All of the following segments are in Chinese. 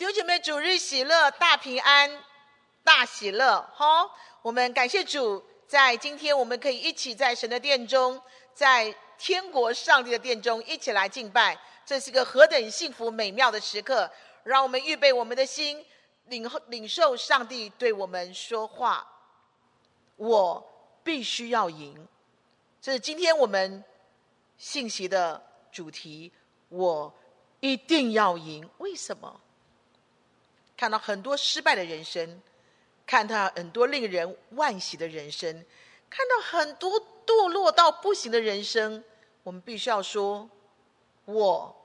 弟兄姐妹，主日喜乐，大平安，大喜乐。哈，我们感谢主，在今天我们可以一起在神的殿中，在天国上帝的殿中一起来敬拜，这是一个何等幸福美妙的时刻！让我们预备我们的心，领领受上帝对我们说话。我必须要赢，这是今天我们信息的主题。我一定要赢，为什么？看到很多失败的人生，看到很多令人惋惜的人生，看到很多堕落到不行的人生，我们必须要说：我、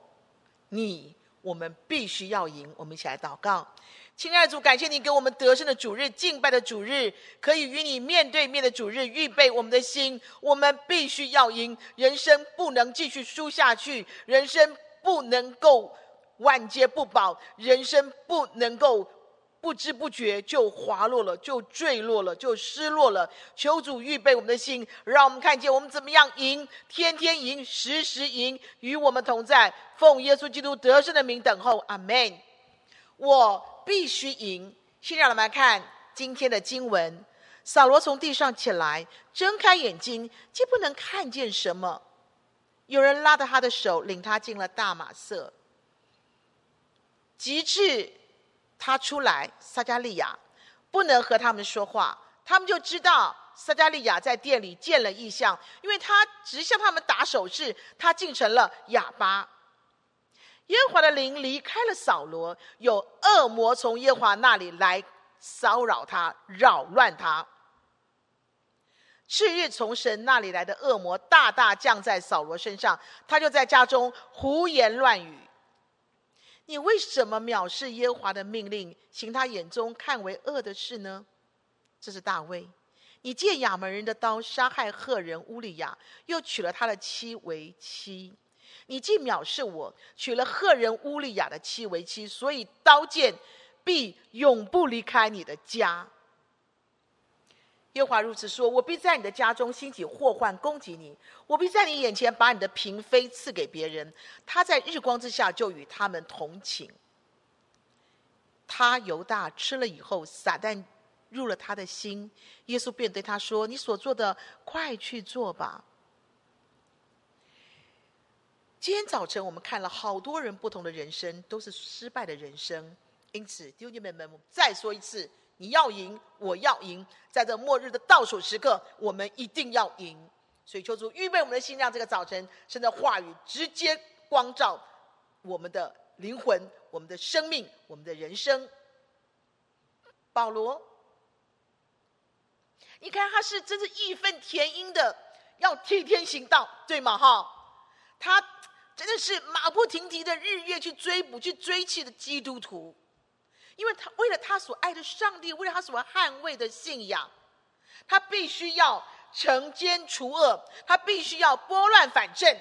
你，我们必须要赢。我们一起来祷告，亲爱的主，感谢你给我们得胜的主日、敬拜的主日，可以与你面对面的主日，预备我们的心。我们必须要赢，人生不能继续输下去，人生不能够。万劫不保，人生不能够不知不觉就滑落了，就坠落了，就失落了。求主预备我们的心，让我们看见我们怎么样赢，天天赢，时时赢，与我们同在。奉耶稣基督得胜的名等候，阿门。我必须赢。现在让我们来看今天的经文：扫罗从地上起来，睁开眼睛，既不能看见什么。有人拉着他的手，领他进了大马色。及至他出来，撒迦利亚不能和他们说话，他们就知道撒迦利亚在店里见了异象，因为他直向他们打手势，他竟成了哑巴。耶和华的灵离开了扫罗，有恶魔从耶和华那里来骚扰他，扰乱他。次日，从神那里来的恶魔大大降在扫罗身上，他就在家中胡言乱语。你为什么藐视耶和华的命令，行他眼中看为恶的事呢？这是大卫，你借亚门人的刀杀害赫人乌利亚，又娶了他的妻为妻。你既藐视我，娶了赫人乌利亚的妻为妻，所以刀剑必永不离开你的家。耶和华如此说：“我必在你的家中兴起祸患攻击你，我必在你眼前把你的嫔妃赐给别人，他在日光之下就与他们同寝。他犹大吃了以后，撒旦入了他的心，耶稣便对他说：‘你所做的，快去做吧。’今天早晨我们看了好多人不同的人生，都是失败的人生，因此弟兄姐妹们，我们再说一次。”你要赢，我要赢，在这末日的倒数时刻，我们一定要赢。所以求主预备我们的心，让这个早晨神的话语直接光照我们的灵魂、我们的生命、我们的人生。保罗，你看他是真是义愤填膺的，要替天行道，对吗？哈，他真的是马不停蹄的日夜去追捕、去追去的基督徒。因为他为了他所爱的上帝，为了他所捍卫的信仰，他必须要惩奸除恶，他必须要拨乱反正。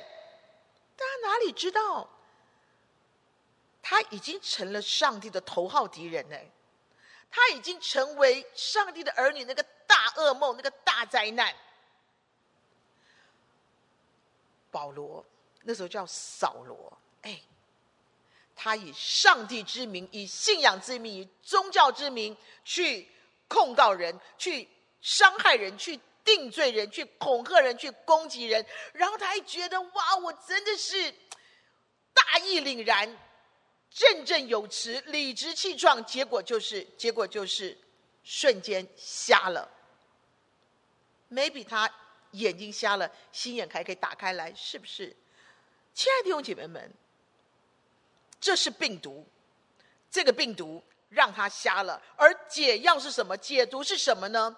但他哪里知道，他已经成了上帝的头号敌人呢？他已经成为上帝的儿女那个大噩梦，那个大灾难。保罗那时候叫扫罗，哎。他以上帝之名，以信仰之名，以宗教之名去控告人，去伤害人，去定罪人，去恐吓人，去攻击人。然后他还觉得哇，我真的是大义凛然，振振有词，理直气壮。结果就是，结果就是瞬间瞎了。maybe 他眼睛瞎了，心眼还可以打开来，是不是？亲爱的弟兄姐妹们。这是病毒，这个病毒让他瞎了。而解药是什么？解毒是什么呢？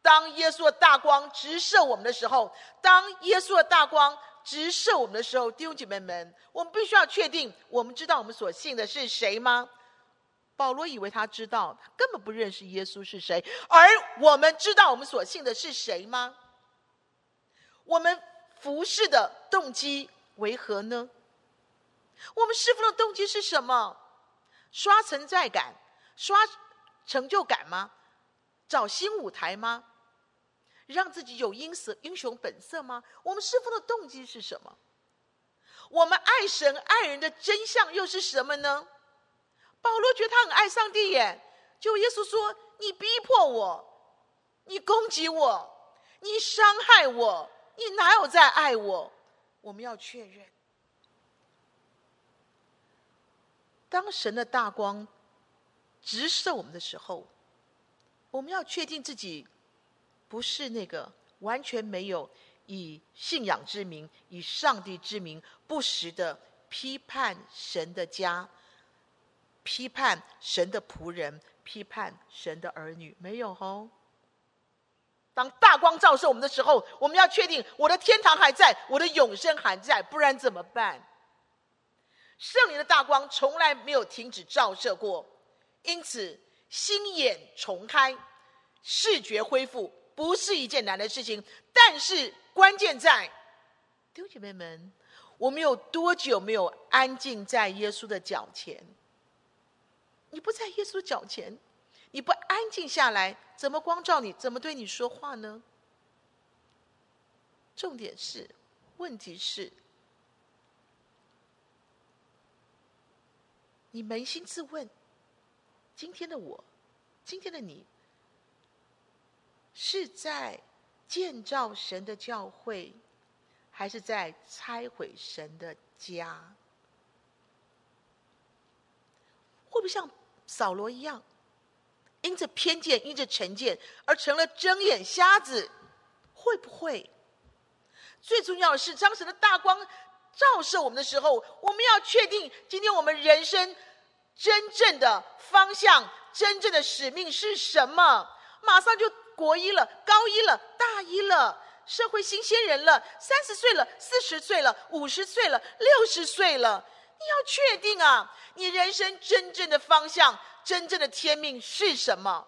当耶稣的大光直射我们的时候，当耶稣的大光直射我们的时候，弟兄姐妹们，我们必须要确定，我们知道我们所信的是谁吗？保罗以为他知道，他根本不认识耶稣是谁。而我们知道我们所信的是谁吗？我们服侍的动机为何呢？我们侍奉的动机是什么？刷存在感、刷成就感吗？找新舞台吗？让自己有英雄英雄本色吗？我们侍奉的动机是什么？我们爱神爱人的真相又是什么呢？保罗觉得他很爱上帝耶，就耶稣说：“你逼迫我，你攻击我，你伤害我，你哪有在爱我？”我们要确认，当神的大光直射我们的时候，我们要确定自己不是那个完全没有以信仰之名、以上帝之名不时的批判神的家。批判神的仆人，批判神的儿女，没有吼。当大光照射我们的时候，我们要确定我的天堂还在，我的永生还在，不然怎么办？圣灵的大光从来没有停止照射过，因此心眼重开，视觉恢复不是一件难的事情。但是关键在，弟兄姐妹们，我们有多久没有安静在耶稣的脚前？你不在耶稣脚前，你不安静下来，怎么光照你？怎么对你说话呢？重点是，问题是，你扪心自问：今天的我，今天的你，是在建造神的教会，还是在拆毁神的家？会不会像？扫罗一样，因着偏见，因着成见，而成了睁眼瞎子，会不会？最重要的是，当神的大光照射我们的时候，我们要确定，今天我们人生真正的方向、真正的使命是什么？马上就国一了，高一了，大一了，社会新鲜人了，三十岁了，四十岁了，五十岁了，六十岁了。你要确定啊，你人生真正的方向、真正的天命是什么？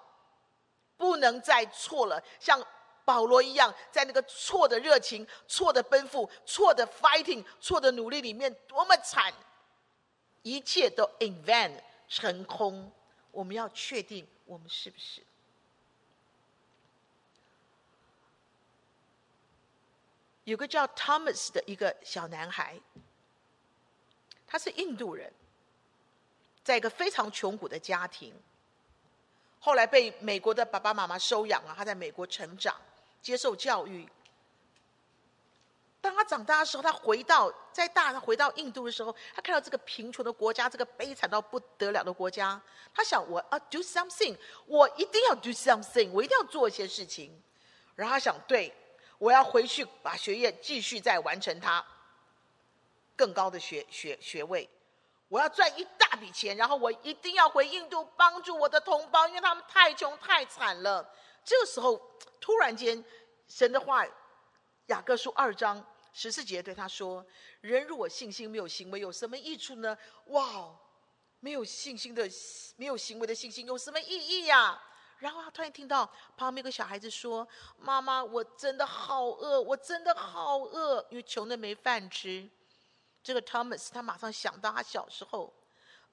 不能再错了，像保罗一样，在那个错的热情、错的奔赴、错的 fighting、错的努力里面，多么惨！一切都 in vain 成空。我们要确定，我们是不是？有个叫 Thomas 的一个小男孩。他是印度人，在一个非常穷苦的家庭，后来被美国的爸爸妈妈收养了。他在美国成长，接受教育。当他长大的时候，他回到在大他回到印度的时候，他看到这个贫穷的国家，这个悲惨到不得了的国家，他想：我啊，do something，我一定要 do something，我一定要做一些事情。然后他想：对，我要回去把学业继续再完成它。更高的学学学位，我要赚一大笔钱，然后我一定要回印度帮助我的同胞，因为他们太穷太惨了。这个时候，突然间，神的话，雅各书二章十四节对他说：“人如果信心没有行为，有什么益处呢？”哇，没有信心的、没有行为的信心有什么意义呀？然后他突然听到旁边有个小孩子说：“妈妈，我真的好饿，我真的好饿，因为穷的没饭吃。”这个 Thomas 他马上想到他小时候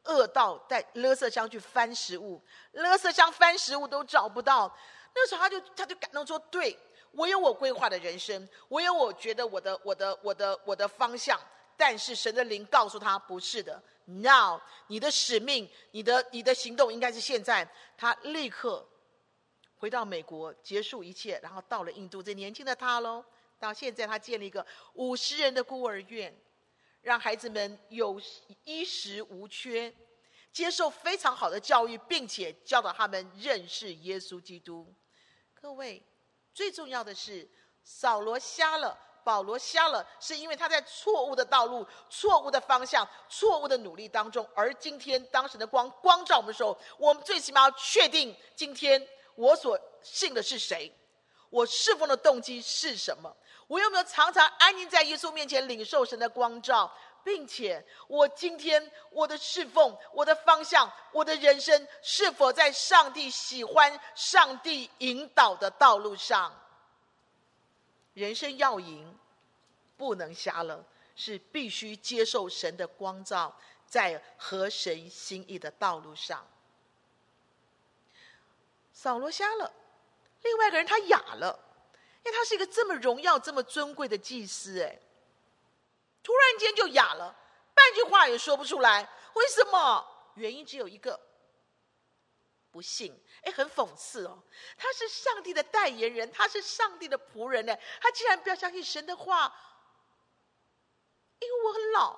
饿到带垃圾箱去翻食物，垃圾箱翻食物都找不到。那时候他就他就感动说：“对，我有我规划的人生，我有我觉得我的我的我的我的方向。但是神的灵告诉他不是的。Now 你的使命，你的你的行动应该是现在。他立刻回到美国结束一切，然后到了印度。这年轻的他喽，到现在他建立一个五十人的孤儿院。”让孩子们有衣食无缺，接受非常好的教育，并且教导他们认识耶稣基督。各位，最重要的是，扫罗瞎了，保罗瞎了，是因为他在错误的道路、错误的方向、错误的努力当中。而今天，当时的光光照我们的时候，我们最起码要确定：今天我所信的是谁？我侍奉的动机是什么？我有没有常常安静在耶稣面前领受神的光照，并且我今天我的侍奉、我的方向、我的人生是否在上帝喜欢、上帝引导的道路上？人生要赢，不能瞎了，是必须接受神的光照，在合神心意的道路上。扫罗瞎了，另外一个人他哑了。因为他是一个这么荣耀、这么尊贵的祭司，哎，突然间就哑了，半句话也说不出来。为什么？原因只有一个：不信。哎，很讽刺哦，他是上帝的代言人，他是上帝的仆人呢，他竟然不要相信神的话。因为我很老，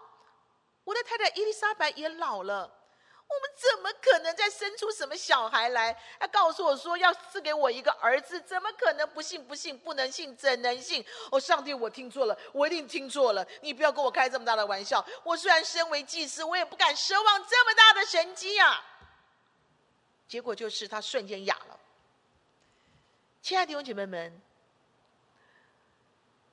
我的太太伊丽莎白也老了。我们怎么可能再生出什么小孩来？他告诉我说要赐给我一个儿子，怎么可能不信？不信，不能信，怎能信？哦，上帝，我听错了，我一定听错了。你不要跟我开这么大的玩笑。我虽然身为祭司，我也不敢奢望这么大的神迹啊。结果就是他瞬间哑了。亲爱的弟兄姐妹们，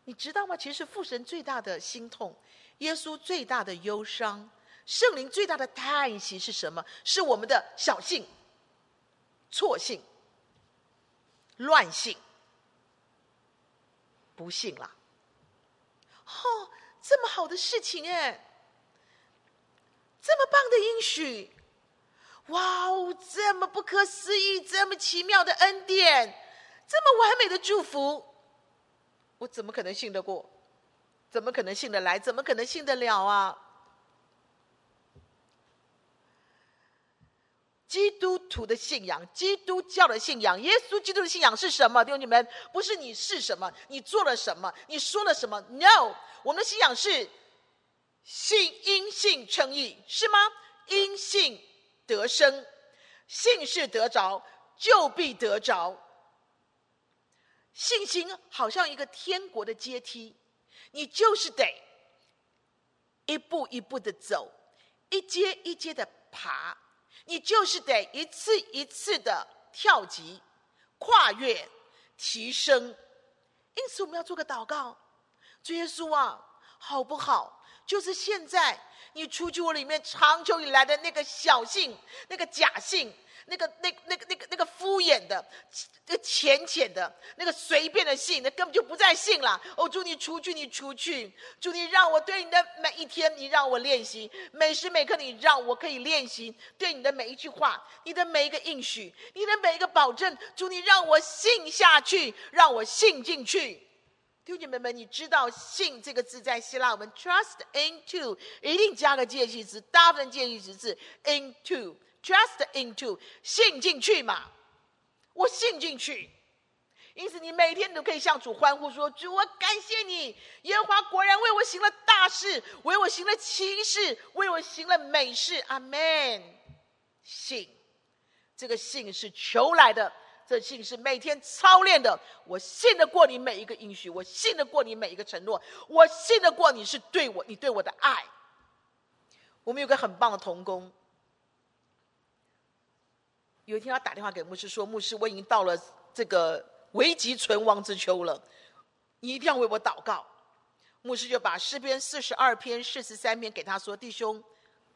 你知道吗？其实父神最大的心痛，耶稣最大的忧伤。圣灵最大的叹息是什么？是我们的小信、错信、乱信、不信啦。哦，这么好的事情哎，这么棒的应许，哇哦，这么不可思议、这么奇妙的恩典，这么完美的祝福，我怎么可能信得过？怎么可能信得来？怎么可能信得了啊？基督徒的信仰，基督教的信仰，耶稣基督的信仰是什么？弟兄姐妹，不是你是什么，你做了什么，你说了什么？No，我们的信仰是信因信称义，是吗？因信得生，信是得着，就必得着。信心好像一个天国的阶梯，你就是得一步一步的走，一阶一阶的爬。你就是得一次一次的跳级、跨越、提升，因此我们要做个祷告，主耶稣啊，好不好？就是现在，你除去我里面长久以来的那个小信、那个假信。那个、那、那个、那个、那个敷衍的、那个浅浅的、那个随便的信，那根本就不再信了。哦，祝你除去，你除去，祝你让我对你的每一天，你让我练习，每时每刻你让我可以练习对你的每一句话，你的每一个应许，你的每一个保证，祝你让我信下去，让我信进去。弟兄姐妹们，你知道“信”这个字在希腊我们 trust into 一定加个介系词，大部分介系词是 into。Trust into，信进去嘛，我信进去，因此你每天都可以向主欢呼说：“主，我感谢你，耶和华果然为我行了大事，为我行了奇事，为我行了美事。”阿门。信，这个信是求来的，这信是每天操练的。我信得过你每一个应许，我信得过你每一个承诺，我信得过你是对我，你对我的爱。我们有个很棒的童工。有一天，他打电话给牧师说：“牧师，我已经到了这个危急存亡之秋了，你一定要为我祷告。”牧师就把诗篇四十二篇、四十三篇给他说：“弟兄，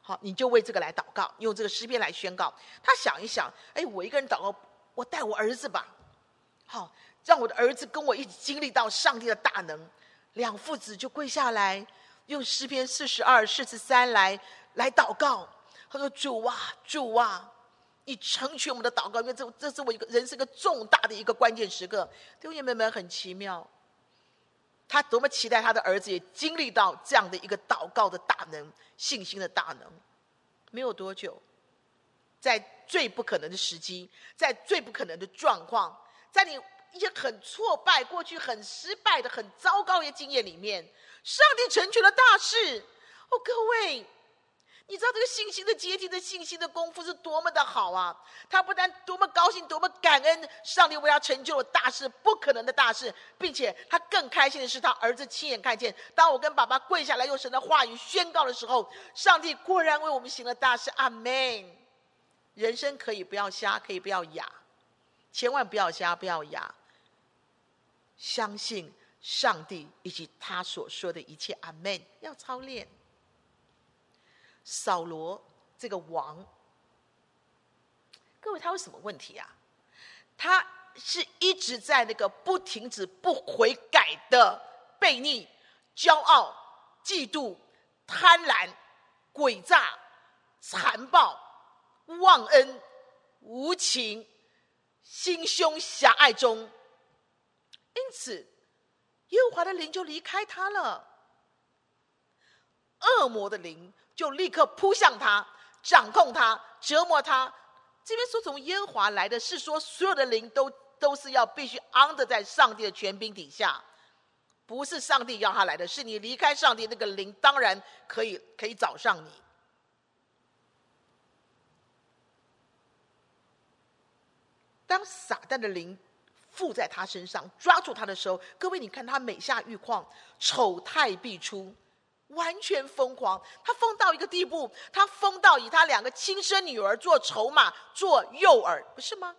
好，你就为这个来祷告，用这个诗篇来宣告。”他想一想，哎，我一个人祷告，我带我儿子吧，好，让我的儿子跟我一起经历到上帝的大能。两父子就跪下来，用诗篇四十二、四十三来来祷告。他说：“主啊，主啊。”你成全我们的祷告，因为这这是我一个人生一个重大的一个关键时刻。弟兄姐妹们很奇妙，他多么期待他的儿子也经历到这样的一个祷告的大能、信心的大能。没有多久，在最不可能的时机，在最不可能的状况，在你一些很挫败、过去很失败的、很糟糕的经验里面，上帝成全了大事。哦，各位。你知道这个信心的阶梯的信心的功夫是多么的好啊！他不但多么高兴，多么感恩，上帝为他成就了大事，不可能的大事，并且他更开心的是，他儿子亲眼看见，当我跟爸爸跪下来用神的话语宣告的时候，上帝果然为我们行了大事。阿门。人生可以不要瞎，可以不要哑，千万不要瞎，不要哑。相信上帝以及他所说的一切。阿门。要操练。扫罗这个王，各位他有什么问题啊？他是一直在那个不停止、不悔改的悖逆、骄傲、嫉妒、贪婪、诡诈、残暴、忘恩、无情、心胸狭隘中，因此耶和华的灵就离开他了，恶魔的灵。就立刻扑向他，掌控他、折磨他。这边说从耶和华来的是说，所有的灵都都是要必须 under 在上帝的权柄底下，不是上帝要他来的，是你离开上帝，那个灵当然可以可以找上你。当撒旦的灵附在他身上，抓住他的时候，各位，你看他每下愈况，丑态必出。完全疯狂，他疯到一个地步，他疯到以他两个亲生女儿做筹码、做诱饵，不是吗？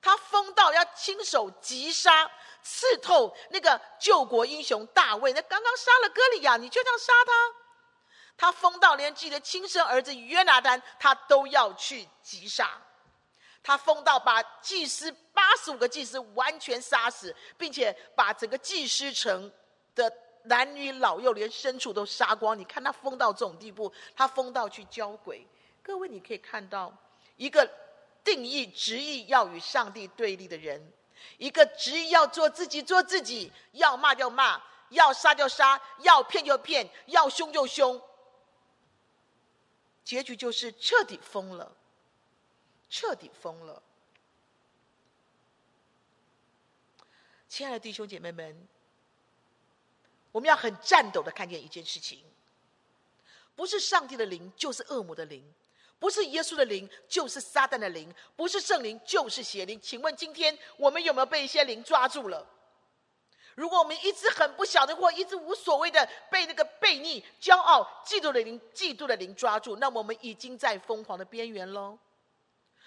他疯到要亲手击杀、刺透那个救国英雄大卫，那刚刚杀了歌利亚，你就这样杀他？他疯到连自己的亲生儿子约拿单，他都要去击杀。他疯到把祭司八十五个祭司完全杀死，并且把整个祭司城。男女老幼，连牲畜都杀光。你看他疯到这种地步，他疯到去交鬼。各位，你可以看到一个定义执意要与上帝对立的人，一个执意要做自己做自己，要骂就骂，要杀就杀，要骗就骗，要凶就凶。结局就是彻底疯了，彻底疯了。亲爱的弟兄姐妹们。我们要很颤抖的看见一件事情，不是上帝的灵就是恶魔的灵，不是耶稣的灵就是撒旦的灵，不是圣灵就是邪灵。请问今天我们有没有被一些灵抓住了？如果我们一直很不晓得，或一直无所谓的被那个悖逆、骄傲、嫉妒的灵、嫉妒的灵抓住，那么我们已经在疯狂的边缘喽。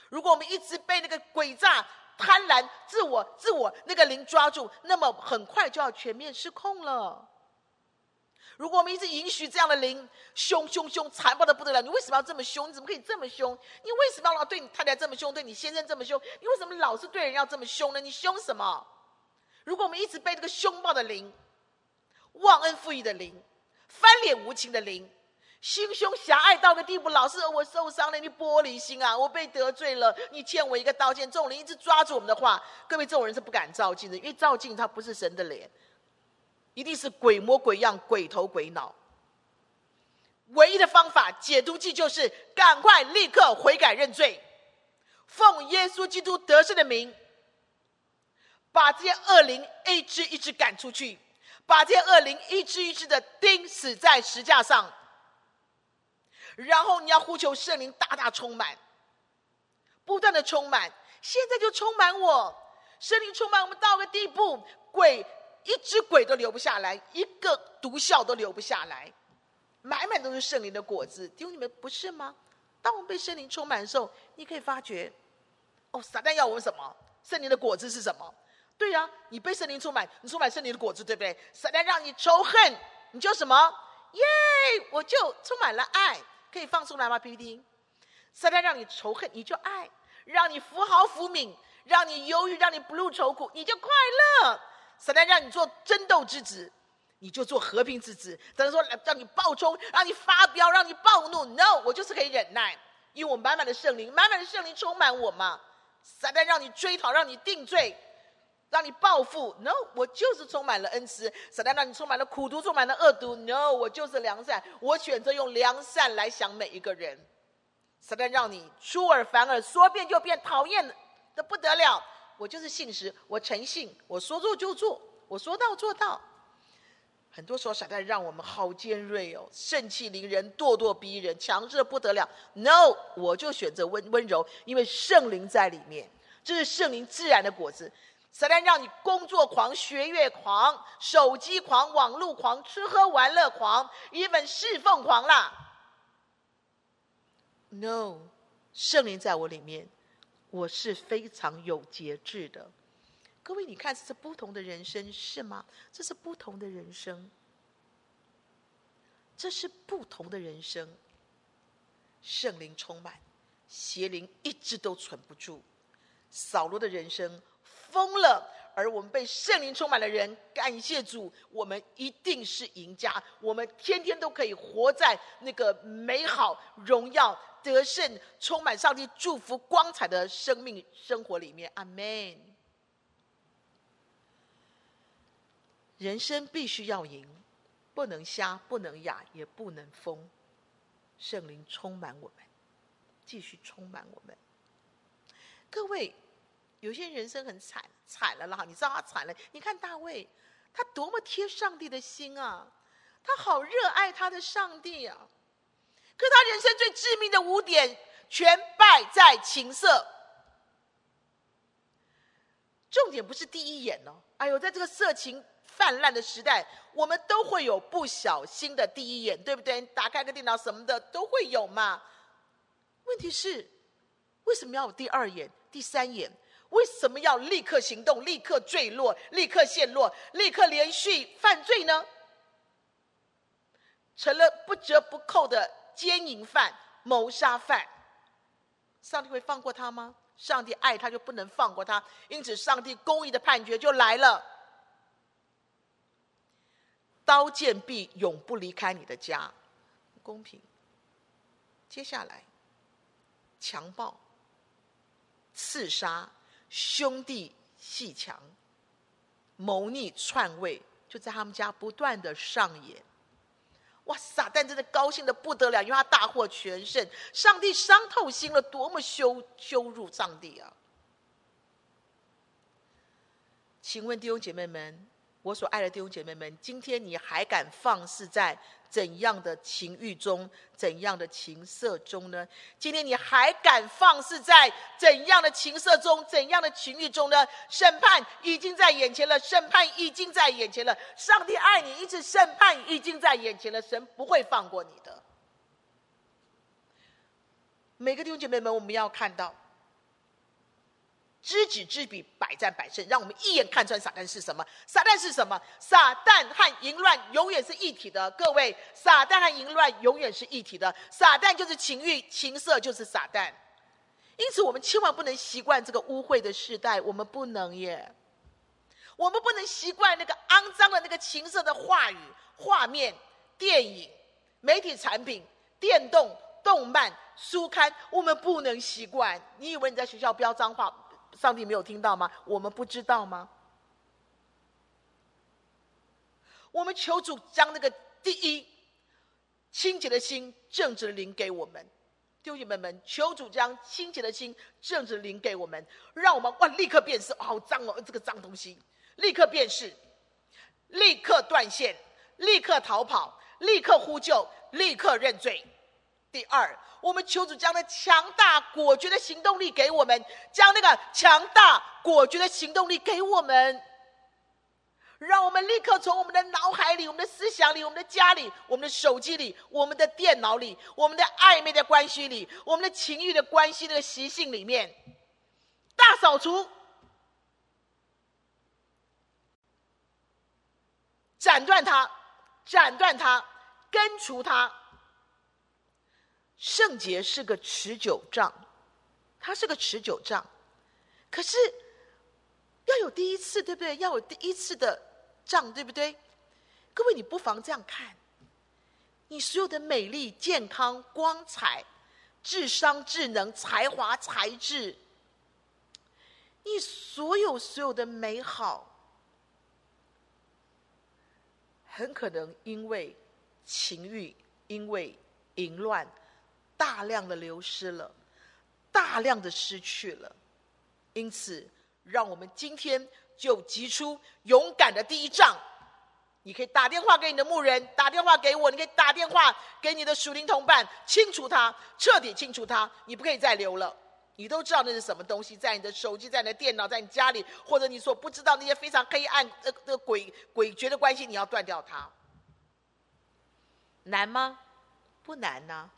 如果我们一直被那个诡诈、贪婪、自我、自我那个灵抓住，那么很快就要全面失控了。如果我们一直允许这样的灵凶凶凶残暴的不得了，你为什么要这么凶？你怎么可以这么凶？你为什么要老对你太太这么凶，对你先生这么凶？你为什么老是对人要这么凶呢？你凶什么？如果我们一直被这个凶暴的灵、忘恩负义的灵、翻脸无情的灵、心胸狭隘到个地步，老是我受伤了，你玻璃心啊，我被得罪了，你欠我一个道歉。这种人一直抓住我们的话，各位，这种人是不敢照镜子，因为照镜他不是神的脸。一定是鬼模鬼样、鬼头鬼脑。唯一的方法解毒剂就是赶快立刻悔改认罪，奉耶稣基督得胜的名，把这些恶灵一只一只赶出去，把这些恶灵一只一只的钉死在石架上。然后你要呼求圣灵大大充满，不断的充满，现在就充满我，圣灵充满我们到个地步，鬼。一只鬼都留不下来，一个毒枭都留不下来，满满都是圣灵的果子。弟兄你们不是吗？当我们被圣灵充满的时候，你可以发觉，哦，撒旦要我们什么？圣灵的果子是什么？对呀、啊，你被圣灵充满，你充满圣灵的果子，对不对？撒旦让你仇恨，你就什么？耶，我就充满了爱，可以放出来吗？PPT，撒旦让你仇恨，你就爱；让你福豪福敏，让你忧郁，让你不露愁苦，你就快乐。撒旦让你做争斗之子，你就做和平之子。等于说让你暴冲，让你发飙，让你暴怒。No，我就是可以忍耐，因为我满满的圣灵，满满的圣灵充满我嘛。撒旦让你追讨，让你定罪，让你报复。No，我就是充满了恩慈。撒旦让你充满了苦毒，充满了恶毒。No，我就是良善，我选择用良善来想每一个人。撒旦让你出尔反尔，说变就变，讨厌的不得了。我就是信实，我诚信，我说做就做，我说到做到。很多时候，撒旦让我们好尖锐哦，盛气凌人，咄咄逼人，强势的不得了。No，我就选择温温柔，因为圣灵在里面，这是圣灵自然的果子。撒旦让你工作狂、学业狂、手机狂、网络狂、吃喝玩乐狂，一本侍奉狂啦。No，圣灵在我里面。我是非常有节制的，各位，你看这是不同的人生，是吗？这是不同的人生，这是不同的人生。圣灵充满，邪灵一直都存不住。扫罗的人生疯了，而我们被圣灵充满的人，感谢主，我们一定是赢家。我们天天都可以活在那个美好荣耀。得胜，充满上帝祝福、光彩的生命生活里面，阿门。人生必须要赢，不能瞎，不能哑，也不能疯。圣灵充满我们，继续充满我们。各位，有些人生很惨，惨了啦！你知道他惨了？你看大卫，他多么贴上帝的心啊！他好热爱他的上帝啊！可他人生最致命的污点，全败在情色。重点不是第一眼哦，哎呦，在这个色情泛滥的时代，我们都会有不小心的第一眼，对不对？打开个电脑什么的都会有嘛。问题是，为什么要有第二眼、第三眼？为什么要立刻行动、立刻坠落、立刻陷落、立刻连续犯罪呢？成了不折不扣的奸淫犯、谋杀犯，上帝会放过他吗？上帝爱他，就不能放过他，因此上帝公义的判决就来了。刀剑必永不离开你的家，公平。接下来，强暴、刺杀、兄弟鬩墙、谋逆篡位，就在他们家不断的上演。哇！撒旦真的高兴的不得了，因为他大获全胜。上帝伤透心了，多么羞羞辱上帝啊！请问弟兄姐妹们，我所爱的弟兄姐妹们，今天你还敢放肆在怎样的情欲中，怎样的情色中呢？今天你还敢放肆在怎样的情色中，怎样的情欲中呢？审判已经在眼前了，审判已经在眼前了。上帝爱你，因此审判已经在眼前了，神不会放过你的。每个弟兄姐妹们，我们要看到。知己知彼，百战百胜。让我们一眼看穿撒旦是什么？撒旦是什么？撒旦和淫乱永远是一体的。各位，撒旦和淫乱永远是一体的。撒旦就是情欲，情色就是撒旦。因此，我们千万不能习惯这个污秽的时代。我们不能耶，我们不能习惯那个肮脏的那个情色的话语、画面、电影、媒体产品、电动、动漫、书刊。我们不能习惯。你以为你在学校飙脏话？上帝没有听到吗？我们不知道吗？我们求主将那个第一清洁的心、正直的灵给我们，弟兄姐妹们，求主将清洁的心、正直的灵给我们，让我们哇立刻辨识，好脏哦，这个脏东西，立刻辨识，立刻断线，立刻逃跑，立刻呼救，立刻认罪。第二，我们求主将那强大果决的行动力给我们，将那个强大果决的行动力给我们，让我们立刻从我们的脑海里、我们的思想里、我们的家里、我们的手机里、我们的电脑里、我们的暧昧的关系里、我们的情欲的关系那个习性里面，大扫除，斩断它，斩断它，根除它。圣洁是个持久仗，它是个持久仗，可是要有第一次，对不对？要有第一次的仗，对不对？各位，你不妨这样看：你所有的美丽、健康、光彩、智商、智能、才华、才智，你所有所有的美好，很可能因为情欲，因为淫乱。大量的流失了，大量的失去了，因此，让我们今天就击出勇敢的第一仗。你可以打电话给你的牧人，打电话给我，你可以打电话给你的属灵同伴，清除它，彻底清除它。你不可以再留了。你都知道那是什么东西，在你的手机，在你的电脑，在你家里，或者你所不知道那些非常黑暗的的鬼鬼谲的关系，你要断掉它。难吗？不难呐、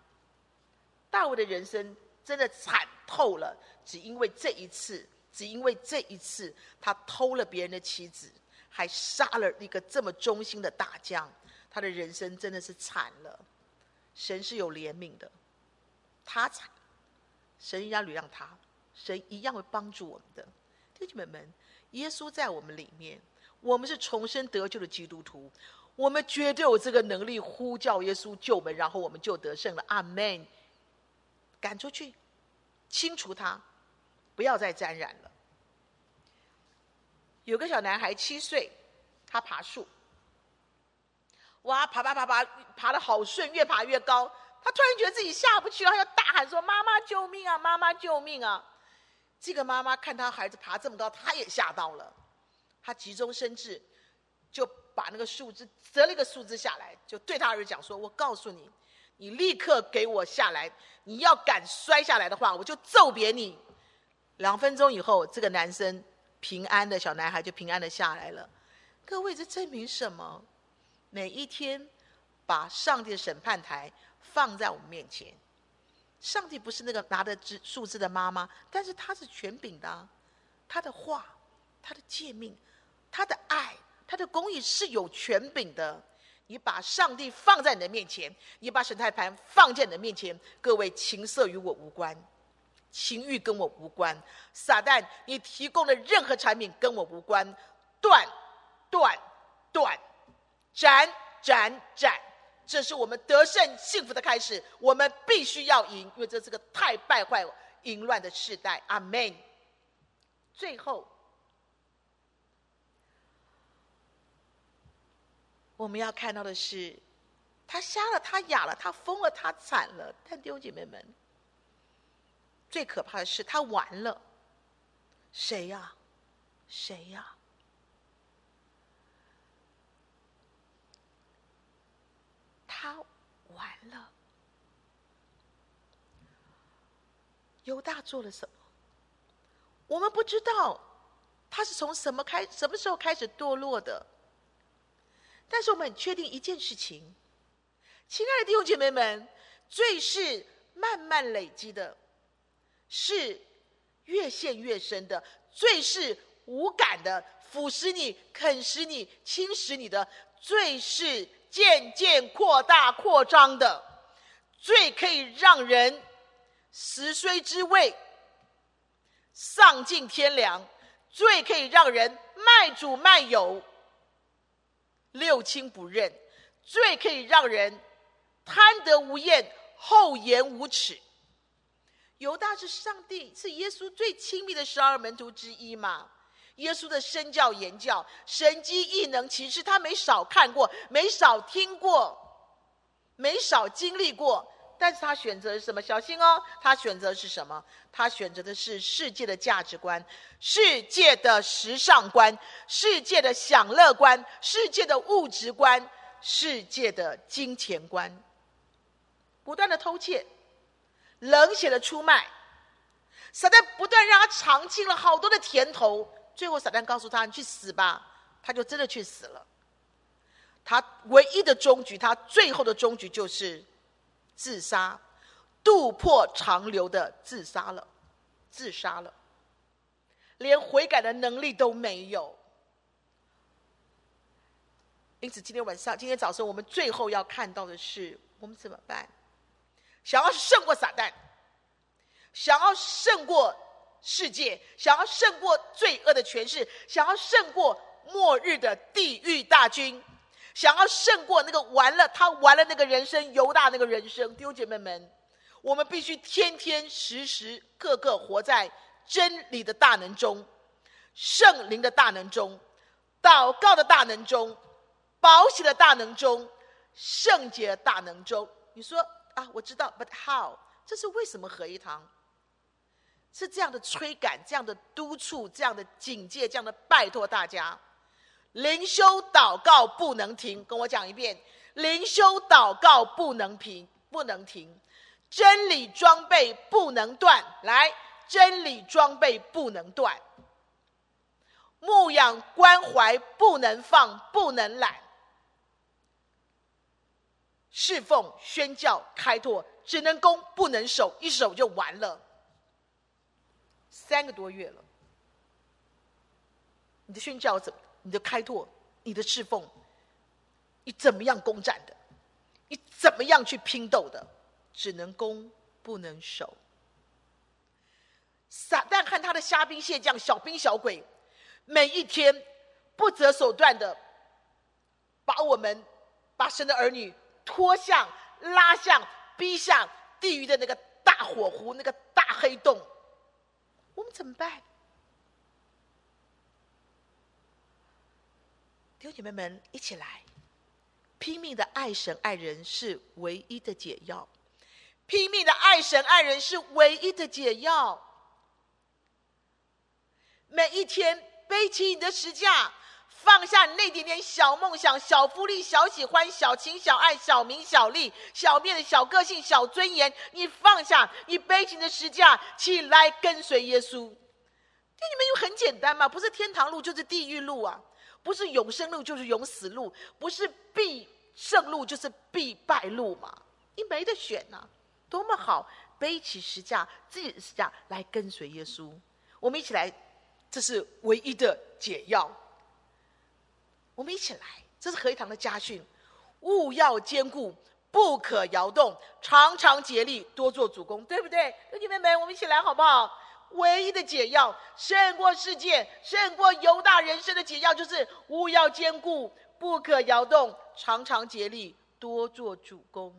大卫的人生真的惨透了，只因为这一次，只因为这一次，他偷了别人的妻子，还杀了一个这么忠心的大将，他的人生真的是惨了。神是有怜悯的，他惨，神一样体谅他，神一样会帮助我们的。弟兄们们，耶稣在我们里面，我们是重生得救的基督徒，我们绝对有这个能力呼叫耶稣救我们，然后我们就得胜了。阿门。赶出去，清除它，不要再沾染了。有个小男孩七岁，他爬树，哇，爬爬爬爬，爬的好顺，越爬越高。他突然觉得自己下不去了，他要大喊说：“妈妈救命啊！妈妈救命啊！”这个妈妈看他孩子爬这么高，他也吓到了，他急中生智，就把那个树枝折了一个树枝下来，就对他儿子讲说：“我告诉你，你立刻给我下来！你要敢摔下来的话，我就揍扁你。”两分钟以后，这个男生平安的小男孩就平安的下来了。各位，这证明什么？每一天把上帝的审判台放在我们面前。上帝不是那个拿着枝树枝的妈妈，但是他是权柄的啊，他的话、他的诫命、他的爱、他的公义是有权柄的。你把上帝放在你的面前，你把审判盘放在你的面前，各位，情色与我无关，情欲跟我无关，撒旦，你提供的任何产品跟我无关，断、断、断，斩、斩、斩。这是我们得胜幸福的开始，我们必须要赢，因为这是个太败坏、淫乱的时代。阿门。最后，我们要看到的是，他瞎了，他哑了，他疯了，他惨了。但弟兄姐妹们，最可怕的是他完了。谁呀？谁呀？他完了。犹大做了什么？我们不知道，他是从什么开，什么时候开始堕落的。但是我们很确定一件事情，亲爱的弟兄姐妹们，罪是慢慢累积的，是越陷越深的，罪是无感的，腐蚀你、啃食你、侵蚀你的，罪是。渐渐扩大、扩张的罪，可以让人食髓知味、丧尽天良；罪可以让人卖主卖友、六亲不认；最可以让人贪得无厌、厚颜无耻。犹大是上帝、是耶稣最亲密的十二门徒之一嘛？耶稣的身教言教、神机异能，其实他没少看过，没少听过，没少经历过。但是他选择是什么？小心哦，他选择是什么？他选择的是世界的价值观、世界的时尚观、世界的享乐观、世界的物质观、世界的金钱观，不断的偷窃，冷血的出卖，撒旦不断让他尝尽了好多的甜头。最后，撒旦告诉他：“你去死吧！”他就真的去死了。他唯一的终局，他最后的终局就是自杀，肚破长流的自杀了，自杀了，连悔改的能力都没有。因此，今天晚上、今天早上，我们最后要看到的是：我们怎么办？想要胜过撒旦，想要胜过。世界想要胜过罪恶的权势，想要胜过末日的地狱大军，想要胜过那个完了他完了那个人生犹大那个人生，弟兄姐妹们，我们必须天天时时刻刻活在真理的大能中，圣灵的大能中，祷告的大能中，宝血的大能中，圣洁的大能中。你说啊，我知道，But how？这是为什么合一堂？是这样的催赶，这样的督促，这样的警戒，这样的拜托大家，灵修祷告不能停。跟我讲一遍，灵修祷告不能停，不能停。真理装备不能断，来，真理装备不能断。牧养关怀不能放，不能懒。侍奉宣教开拓只能攻不能守，一守就完了。三个多月了，你的宣教怎么？你的开拓，你的侍奉，你怎么样攻占的？你怎么样去拼斗的？只能攻不能守。撒旦和他的虾兵蟹将、小兵小鬼，每一天不择手段的把我们、把神的儿女拖向、拉向、逼向地狱的那个大火湖、那个大黑洞。我们怎么办？弟兄姐妹们，一起来，拼命的爱神爱人是唯一的解药。拼命的爱神爱人是唯一的解药。每一天背起你的十架，放下你那点点小梦想、小福利、小喜欢、小情小爱、小名小利、小面子、小个性、小尊严，你放下，你背起你的十架，起来跟随耶稣。对你们又很简单嘛，不是天堂路就是地狱路啊，不是永生路就是永死路，不是必胜路就是必败路嘛，你没得选呐、多么好！背起十架，自己的十架来跟随耶稣。我们一起来，这是唯一的解药。我们一起来，这是合一堂的家训：务要坚固，不可摇动，常常竭力，多做主工，对不对？弟兄妹妹，我们一起来好不好？唯一的解药，胜过世界，胜过犹大人生的解药，就是勿要坚固，不可摇动，常常竭力，多做主工。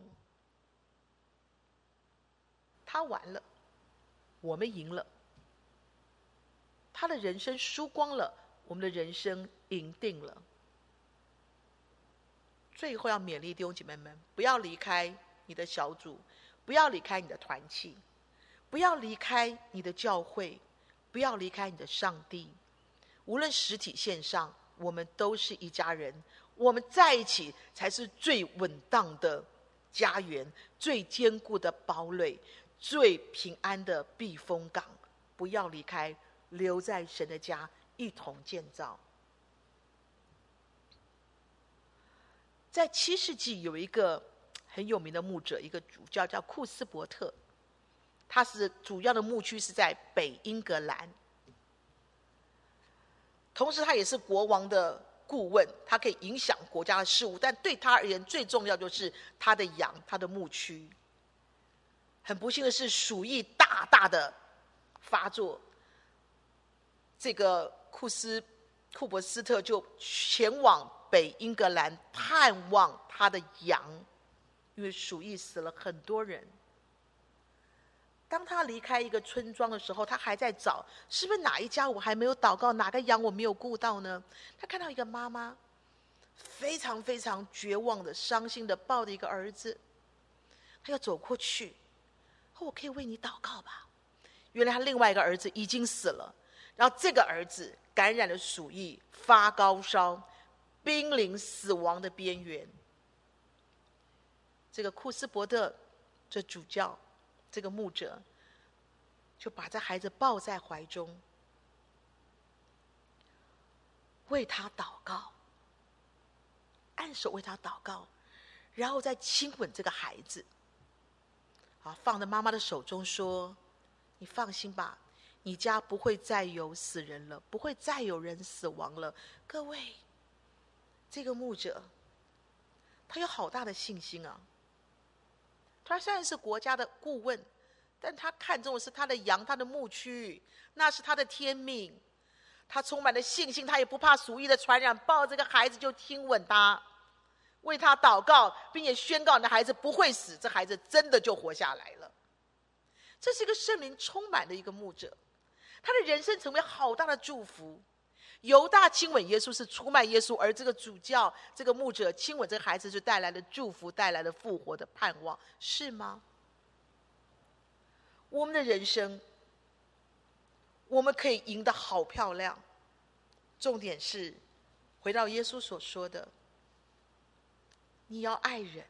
他完了，我们赢了。他的人生输光了，我们的人生赢定了。最后要勉励弟兄姐妹们，不要离开你的小组，不要离开你的团契，不要离开你的教会，不要离开你的上帝。无论实体线上，我们都是一家人，我们在一起才是最稳当的家园，最坚固的堡垒。最平安的避风港，不要离开，留在神的家，一同建造。在七世纪，有一个很有名的牧者，一个主教叫库斯伯特，他是主要的牧区是在北英格兰，同时他也是国王的顾问，他可以影响国家的事务，但对他而言，最重要就是他的羊，他的牧区。很不幸的是，鼠疫大大的发作。这个库斯库伯斯特就前往北英格兰探望他的羊，因为鼠疫死了很多人。当他离开一个村庄的时候，他还在找，是不是哪一家我还没有祷告，哪个羊我没有顾到呢？他看到一个妈妈，非常非常绝望的、伤心的抱着一个儿子，他要走过去。我可以为你祷告吧？原来他另外一个儿子已经死了，然后这个儿子感染了鼠疫，发高烧，濒临死亡的边缘。这个库斯伯特，这主教，这个牧者，就把这孩子抱在怀中，为他祷告，按手为他祷告，然后再亲吻这个孩子。啊，放在妈妈的手中，说：“你放心吧，你家不会再有死人了，不会再有人死亡了。”各位，这个牧者，他有好大的信心啊。他虽然是国家的顾问，但他看重的是他的羊，他的牧区，那是他的天命。他充满了信心，他也不怕鼠疫的传染，抱这个孩子就亲吻他。为他祷告，并且宣告你的孩子不会死，这孩子真的就活下来了。这是一个圣灵充满的一个牧者，他的人生成为好大的祝福。犹大亲吻耶稣是出卖耶稣，而这个主教、这个牧者亲吻这个孩子，是带来了祝福，带来了复活的盼望，是吗？我们的人生，我们可以赢得好漂亮。重点是，回到耶稣所说的。你要爱人，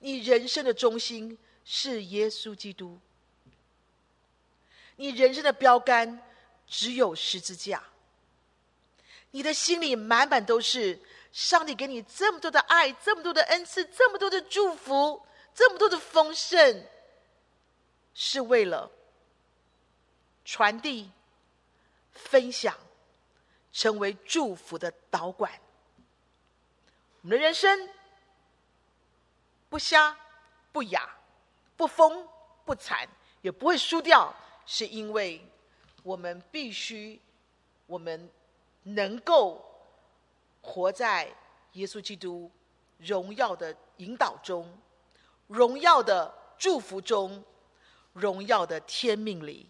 你人生的中心是耶稣基督，你人生的标杆只有十字架，你的心里满满都是上帝给你这么多的爱，这么多的恩赐，这么多的祝福，这么多的丰盛，是为了传递、分享，成为祝福的导管。我们的人生不瞎、不哑、不疯、不残，也不会输掉，是因为我们必须，我们能够活在耶稣基督荣耀的引导中、荣耀的祝福中、荣耀的天命里。